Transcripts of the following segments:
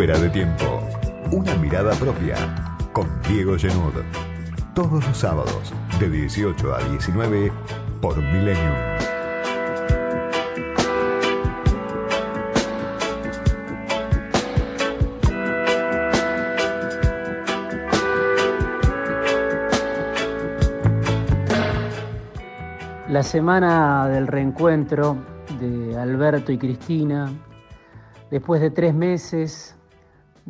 Fuera de tiempo. Una mirada propia con Diego Genud. Todos los sábados de 18 a 19 por Millennium. La semana del reencuentro de Alberto y Cristina, después de tres meses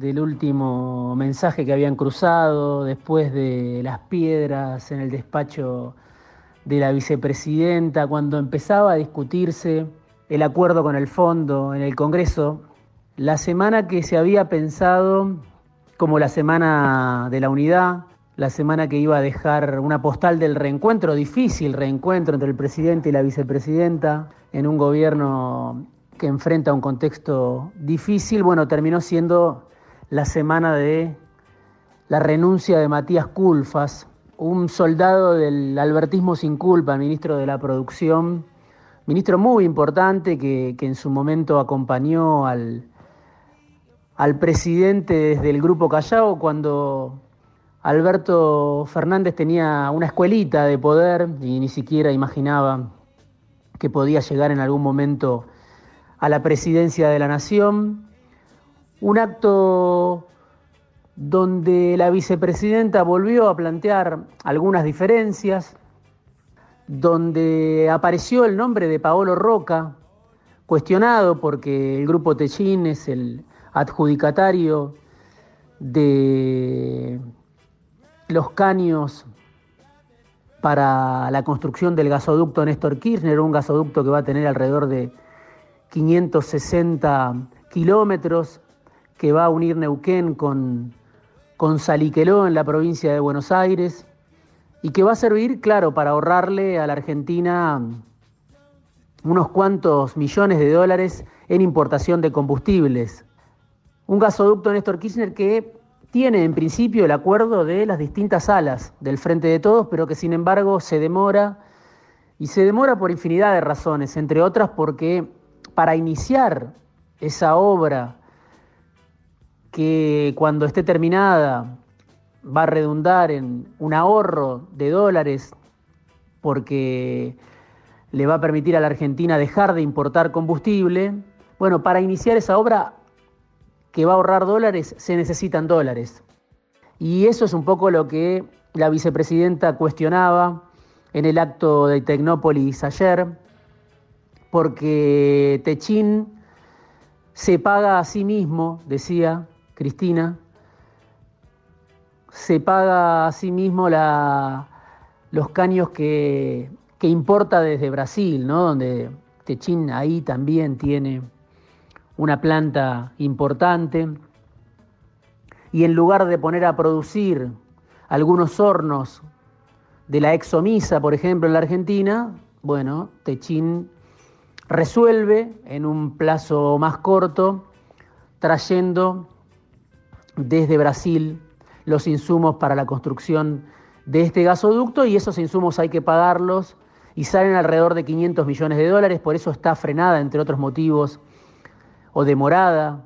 del último mensaje que habían cruzado, después de las piedras en el despacho de la vicepresidenta, cuando empezaba a discutirse el acuerdo con el fondo en el Congreso, la semana que se había pensado como la semana de la unidad, la semana que iba a dejar una postal del reencuentro, difícil reencuentro entre el presidente y la vicepresidenta en un gobierno que enfrenta un contexto difícil, bueno, terminó siendo la semana de la renuncia de Matías Culfas, un soldado del albertismo sin culpa, ministro de la producción, ministro muy importante que, que en su momento acompañó al, al presidente desde el Grupo Callao cuando Alberto Fernández tenía una escuelita de poder y ni siquiera imaginaba que podía llegar en algún momento a la presidencia de la nación, un acto donde la vicepresidenta volvió a plantear algunas diferencias, donde apareció el nombre de Paolo Roca, cuestionado porque el grupo Techín es el adjudicatario de los caños para la construcción del gasoducto Néstor Kirchner, un gasoducto que va a tener alrededor de 560 kilómetros, que va a unir Neuquén con, con Saliqueló en la provincia de Buenos Aires y que va a servir, claro, para ahorrarle a la Argentina unos cuantos millones de dólares en importación de combustibles. Un gasoducto Néstor Kirchner que tiene en principio el acuerdo de las distintas alas del Frente de Todos, pero que sin embargo se demora, y se demora por infinidad de razones, entre otras porque para iniciar esa obra que cuando esté terminada va a redundar en un ahorro de dólares porque le va a permitir a la Argentina dejar de importar combustible, bueno, para iniciar esa obra que va a ahorrar dólares, se necesitan dólares. Y eso es un poco lo que la vicepresidenta cuestionaba en el acto de Tecnópolis ayer, porque Techín se paga a sí mismo, decía Cristina, se paga a sí mismo los caños que, que importa desde Brasil, ¿no? donde Techín ahí también tiene una planta importante, y en lugar de poner a producir algunos hornos de la exomisa, por ejemplo, en la Argentina, bueno, Techín resuelve en un plazo más corto, trayendo desde Brasil los insumos para la construcción de este gasoducto y esos insumos hay que pagarlos y salen alrededor de 500 millones de dólares, por eso está frenada, entre otros motivos, o demorada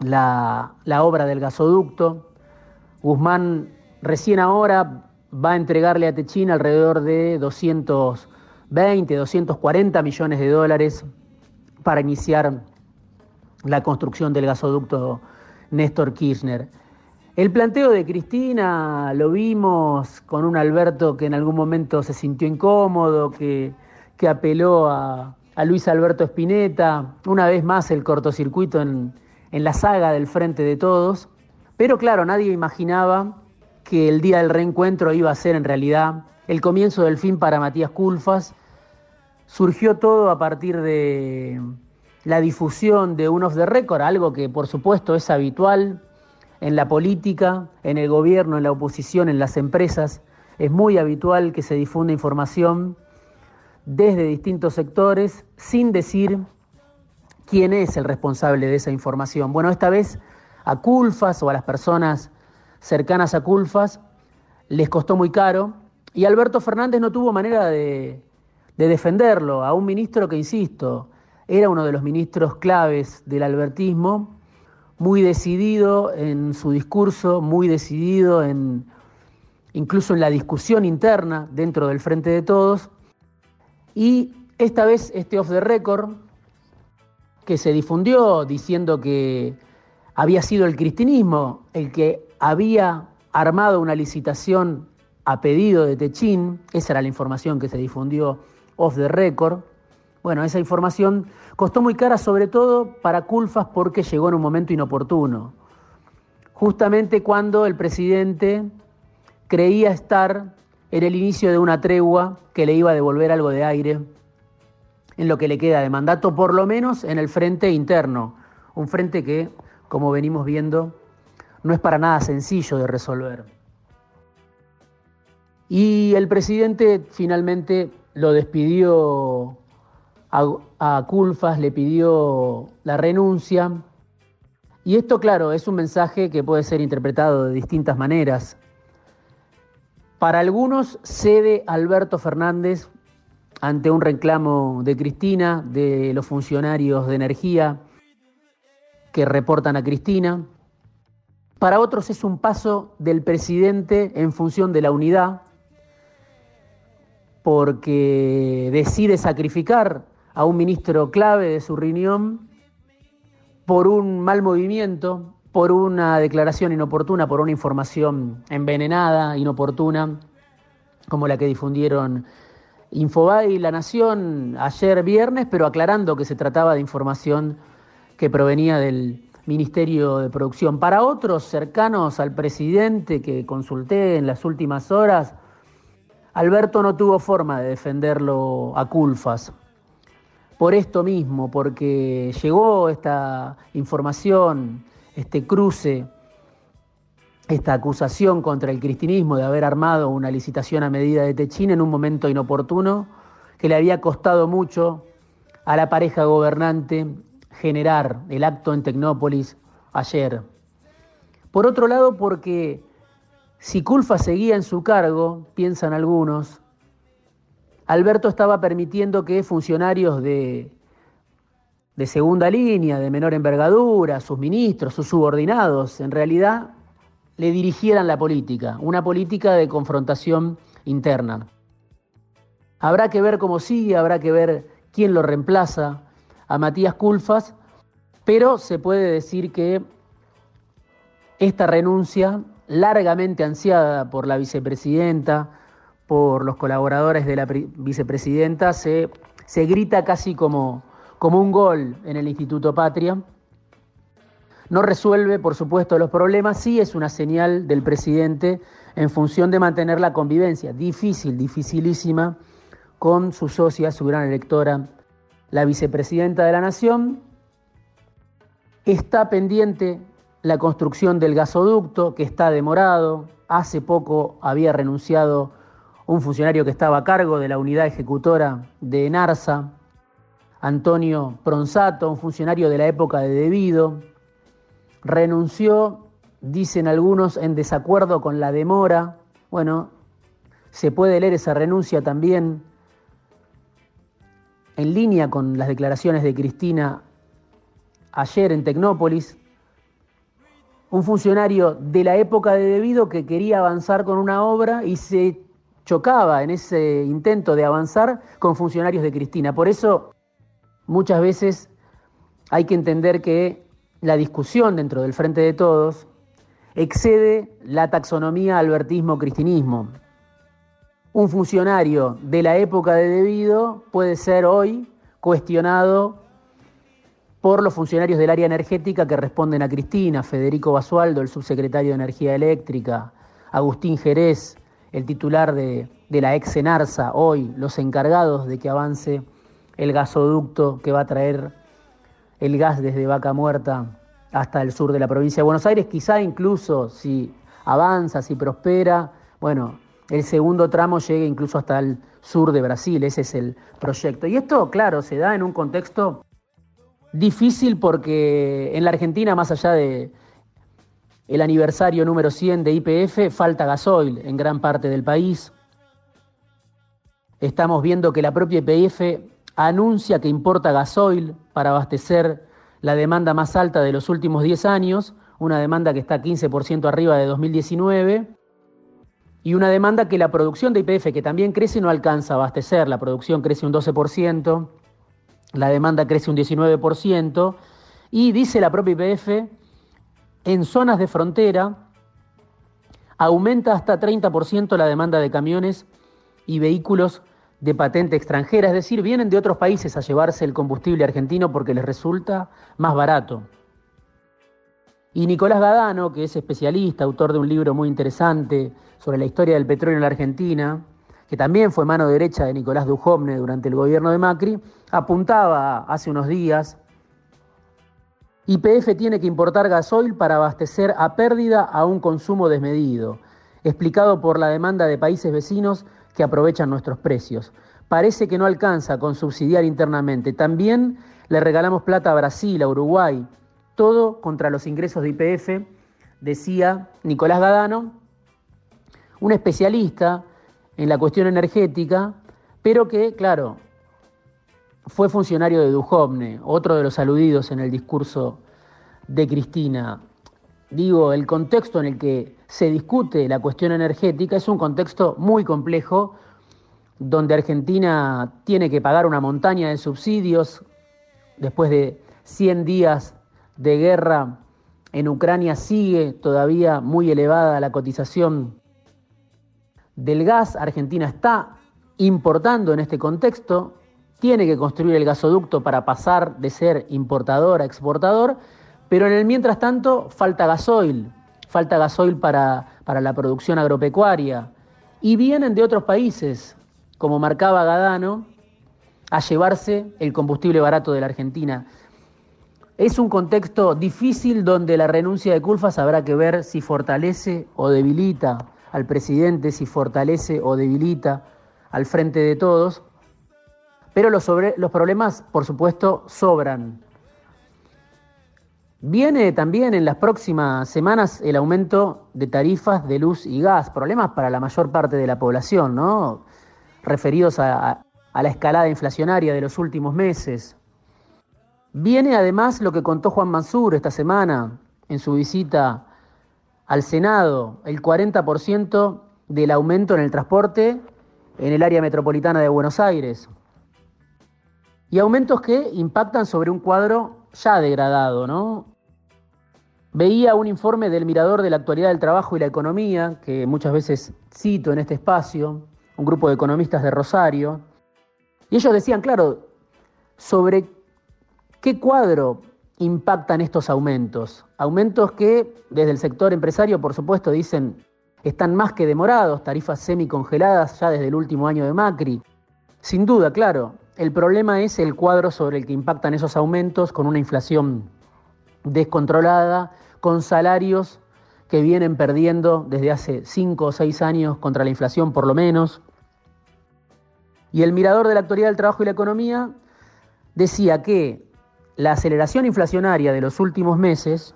la, la obra del gasoducto. Guzmán recién ahora va a entregarle a Techín alrededor de 220, 240 millones de dólares para iniciar la construcción del gasoducto Néstor Kirchner. El planteo de Cristina lo vimos con un Alberto que en algún momento se sintió incómodo, que, que apeló a, a Luis Alberto Spinetta, una vez más el cortocircuito en, en la saga del Frente de Todos, pero claro, nadie imaginaba que el día del reencuentro iba a ser en realidad el comienzo del fin para Matías Culfas. Surgió todo a partir de la difusión de un off the record, algo que por supuesto es habitual en la política, en el gobierno, en la oposición, en las empresas. Es muy habitual que se difunda información desde distintos sectores sin decir quién es el responsable de esa información. Bueno, esta vez a Culfas o a las personas cercanas a Culfas les costó muy caro y Alberto Fernández no tuvo manera de, de defenderlo a un ministro que, insisto, era uno de los ministros claves del albertismo, muy decidido en su discurso, muy decidido en incluso en la discusión interna dentro del Frente de Todos. Y esta vez este off the record que se difundió diciendo que había sido el cristinismo el que había armado una licitación a pedido de Techín, esa era la información que se difundió off the record. Bueno, esa información costó muy cara sobre todo para Culfas porque llegó en un momento inoportuno. Justamente cuando el presidente creía estar en el inicio de una tregua que le iba a devolver algo de aire en lo que le queda de mandato, por lo menos en el frente interno, un frente que, como venimos viendo, no es para nada sencillo de resolver. Y el presidente finalmente lo despidió a, Culfas, le pidió la renuncia. Y esto, claro, es un mensaje que puede ser interpretado de distintas maneras. Para algunos cede Alberto Fernández ante un reclamo de Cristina, de los funcionarios de energía que reportan a Cristina. Para otros es un paso del presidente en función de la unidad, porque decide sacrificar a un ministro clave de su reunión por un mal movimiento, por una declaración inoportuna, por una información envenenada, inoportuna, como la que difundieron Infobae y La Nación ayer viernes, pero aclarando que se trataba de información que provenía del Ministerio de Producción. Para otros cercanos al presidente que consulté en las últimas horas, Alberto no tuvo forma de defenderlo a Culfas. Por esto mismo, porque llegó esta información este cruce, esta acusación contra el cristinismo de haber armado una licitación a medida de Techín en un momento inoportuno que le había costado mucho a la pareja gobernante generar el acto en Tecnópolis ayer. Por otro lado, porque si Culfa seguía en su cargo, piensan algunos, Alberto estaba permitiendo que funcionarios de de segunda línea, de menor envergadura, sus ministros, sus subordinados, en realidad le dirigieran la política, una política de confrontación interna. Habrá que ver cómo sigue, habrá que ver quién lo reemplaza a Matías Culfas, pero se puede decir que esta renuncia, largamente ansiada por la vicepresidenta, por los colaboradores de la vicepresidenta, se, grita casi como como un gol en el Instituto Patria. No resuelve, por supuesto, los problemas, sí es una señal del presidente en función de mantener la convivencia, difícil, dificilísima, con su socia, su gran electora, la vicepresidenta de la Nación. Está pendiente la construcción del gasoducto, que está demorado. Hace poco había renunciado un funcionario que estaba a cargo de la unidad ejecutora de Narsa, Antonio Pronsato, un funcionario de la época de Debido, renunció, dicen algunos, en desacuerdo con la demora. Bueno, se puede leer esa renuncia también en línea con las declaraciones de Cristina ayer en Tecnópolis. Un funcionario de la época de Debido que quería avanzar con una obra y se chocaba en ese intento de avanzar con funcionarios de Cristina. Por eso muchas veces hay que entender que la discusión dentro del Frente de Todos excede la taxonomía albertismo-cristinismo. Un funcionario de la época de debido puede ser hoy cuestionado por los funcionarios del área energética que responden a Cristina, Federico Basualdo, el subsecretario de Energía Eléctrica, Agustín Jerez, el titular de, de la ex Enarsa, hoy los encargados de que avance el gasoducto que va a traer el gas desde Vaca Muerta hasta el sur de la provincia de Buenos Aires, quizá incluso si avanza, si prospera, bueno, el segundo tramo llegue incluso hasta el sur de Brasil, ese es el proyecto. Y esto, claro, se da en un contexto difícil porque en la Argentina, más allá de el aniversario número 100 de IPF, falta gasoil en gran parte del país. Estamos viendo que la propia IPF anuncia que importa gasoil para abastecer la demanda más alta de los últimos 10 años, una demanda que está 15% arriba de 2019 y una demanda que la producción de IPF, que también crece, no alcanza a abastecer. La producción crece un 12%, la demanda crece un 19%, y dice la propia IPF, en zonas de frontera aumenta hasta 30% la demanda de camiones y vehículos de patente extranjera, es decir, vienen de otros países a llevarse el combustible argentino porque les resulta más barato. Y Nicolás Gadano, que es especialista, autor de un libro muy interesante sobre la historia del petróleo en la Argentina, que también fue mano derecha de Nicolás Dujovne durante el gobierno de Macri, apuntaba hace unos días, YPF tiene que importar gasoil para abastecer a pérdida a un consumo desmedido, explicado por la demanda de países vecinos que aprovechan nuestros precios. Parece que no alcanza con subsidiar internamente. También le regalamos plata a Brasil, a Uruguay, todo contra los ingresos de IPF, decía Nicolás Gadano, un especialista en la cuestión energética, pero que, claro, fue funcionario de Dujovne, otro de los aludidos en el discurso de Cristina. Digo, el contexto en el que se discute la cuestión energética es un contexto muy complejo, donde Argentina tiene que pagar una montaña de subsidios después de 100 días de guerra en Ucrania sigue todavía muy elevada la cotización del gas. Argentina está importando en este contexto, tiene que construir el gasoducto para pasar de ser importador a exportador, pero en el mientras tanto falta gasoil, falta gasoil para, para la producción agropecuaria y vienen de otros países, como marcaba Gadano, a llevarse el combustible barato de la Argentina. Es un contexto difícil donde la renuncia de Culfas habrá que ver si fortalece o debilita al presidente, si fortalece o debilita al frente de todos. Pero los, problemas, por supuesto, sobran. Viene también en las próximas semanas el aumento de tarifas de luz y gas, problemas para la mayor parte de la población, ¿no? Referidos a la escalada inflacionaria de los últimos meses. Viene además lo que contó Juan Mansur esta semana en su visita al Senado, el 40% del aumento en el transporte en el área metropolitana de Buenos Aires. Y aumentos que impactan sobre un cuadro ya degradado, ¿no? Veía un informe del Mirador de la Actualidad del Trabajo y la Economía, que muchas veces cito en este espacio, un grupo de economistas de Rosario, y ellos decían, claro, sobre ¿Qué cuadro impactan estos aumentos? Aumentos que desde el sector empresario, por supuesto, dicen están más que demorados, tarifas semicongeladas ya desde el último año de Macri. Sin duda, claro, el problema es el cuadro sobre el que impactan esos aumentos con una inflación descontrolada, con salarios que vienen perdiendo desde hace cinco o seis años contra la inflación por lo menos. Y el mirador de la actualidad del trabajo y la economía decía que la aceleración inflacionaria de los últimos meses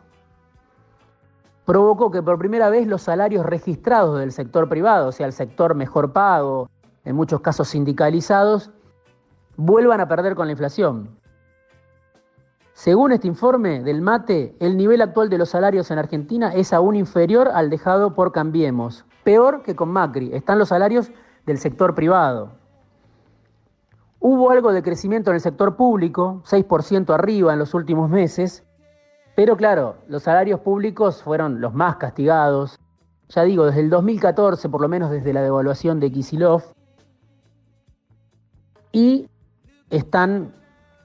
provocó que por primera vez los salarios registrados del sector privado, o sea, el sector mejor pago, en muchos casos sindicalizados, vuelvan a perder con la inflación. Según este informe del MATE, el nivel actual de los salarios en Argentina es aún inferior al dejado por Cambiemos. Peor que con Macri, están los salarios del sector privado. Hubo algo de crecimiento en el sector público, 6% arriba en los últimos meses, pero claro, los salarios públicos fueron los más castigados. Ya digo, desde el 2014, por lo menos desde la devaluación de Kisilov, y están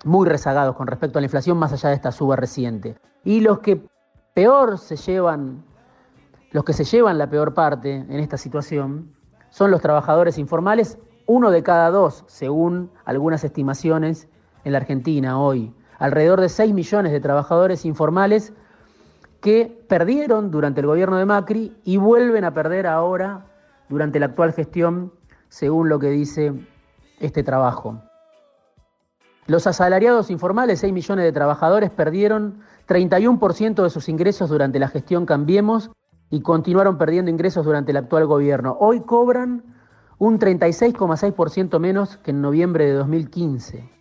muy rezagados con respecto a la inflación más allá de esta suba reciente. Y los que peor se llevan, los que se llevan la peor parte en esta situación, son los trabajadores informales uno de cada dos, según algunas estimaciones en la Argentina hoy. Alrededor de 6 millones de trabajadores informales que perdieron durante el gobierno de Macri y vuelven a perder ahora durante la actual gestión, según lo que dice este trabajo. Los asalariados informales, 6 millones de trabajadores, perdieron 31% de sus ingresos durante la gestión Cambiemos y continuaron perdiendo ingresos durante el actual gobierno. Hoy cobran un 36,6% menos que en noviembre de 2015.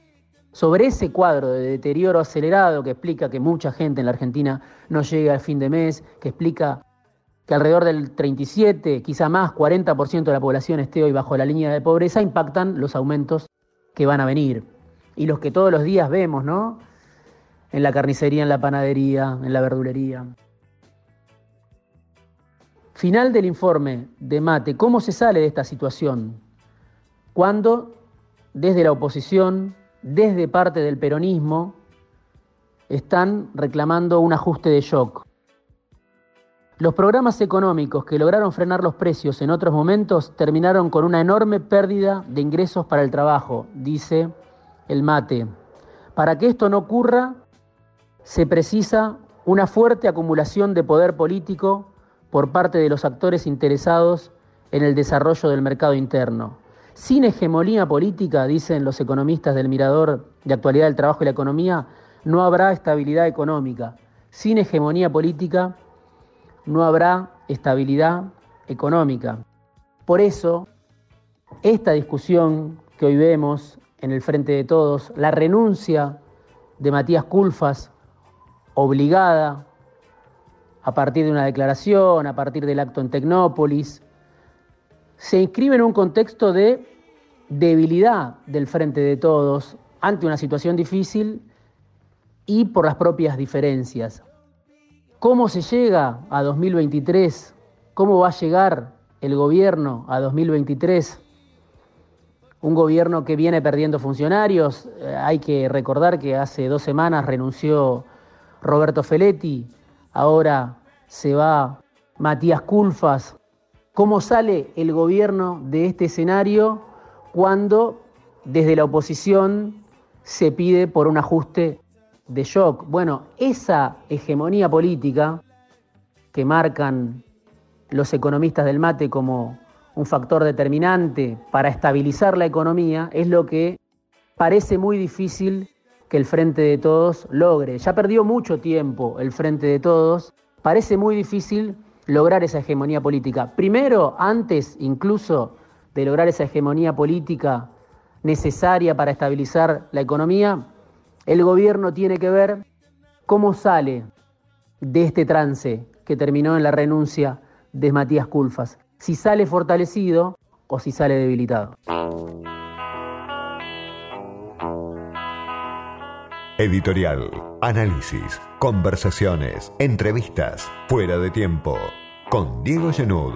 sobre ese cuadro de deterioro acelerado que explica que mucha gente en la Argentina no llegue al fin de mes, que explica que alrededor del 37, quizá más, 40% de la población esté hoy bajo la línea de pobreza, impactan los aumentos que van a venir. Y los que todos los días vemos, ¿no? En la carnicería, en la panadería, en la verdulería. Final del informe de Mate, ¿cómo se sale de esta situación? Cuando desde la oposición, desde parte del peronismo, están reclamando un ajuste de shock. Los programas económicos que lograron frenar los precios en otros momentos terminaron con una enorme pérdida de ingresos para el trabajo, dice el mate. Para que esto no ocurra, se precisa una fuerte acumulación de poder político por parte de los actores interesados en el desarrollo del mercado interno. Sin hegemonía política, dicen los economistas del Mirador de Actualidad del Trabajo y la Economía, no habrá estabilidad económica. Sin hegemonía política, no habrá estabilidad económica. Por eso, esta discusión que hoy vemos en el Frente de Todos, la renuncia de Matías Culfas, obligada a partir de una declaración, a partir del acto en Tecnópolis, se inscribe en un contexto de debilidad del frente de todos ante una situación difícil y por las propias diferencias. ¿Cómo se llega a 2023? ¿Cómo va a llegar el gobierno a 2023? Un gobierno que viene perdiendo funcionarios. Eh, hay que recordar que hace dos semanas renunció Roberto Feletti, ahora se va Matías Culfas. ¿Cómo sale el gobierno de este escenario cuando desde la oposición se pide por un ajuste de shock? Bueno, esa hegemonía política que marcan los economistas del mate como un factor determinante para estabilizar la economía es lo que parece muy difícil que el Frente de Todos logre. Ya perdió mucho tiempo el Frente de Todos, parece muy difícil lograr esa hegemonía política. Primero, antes incluso de lograr esa hegemonía política necesaria para estabilizar la economía, el gobierno tiene que ver cómo sale de este trance que terminó en la renuncia de Matías Culfas, si sale fortalecido o si sale debilitado. Editorial, análisis, conversaciones, entrevistas, fuera de tiempo, con Diego Genud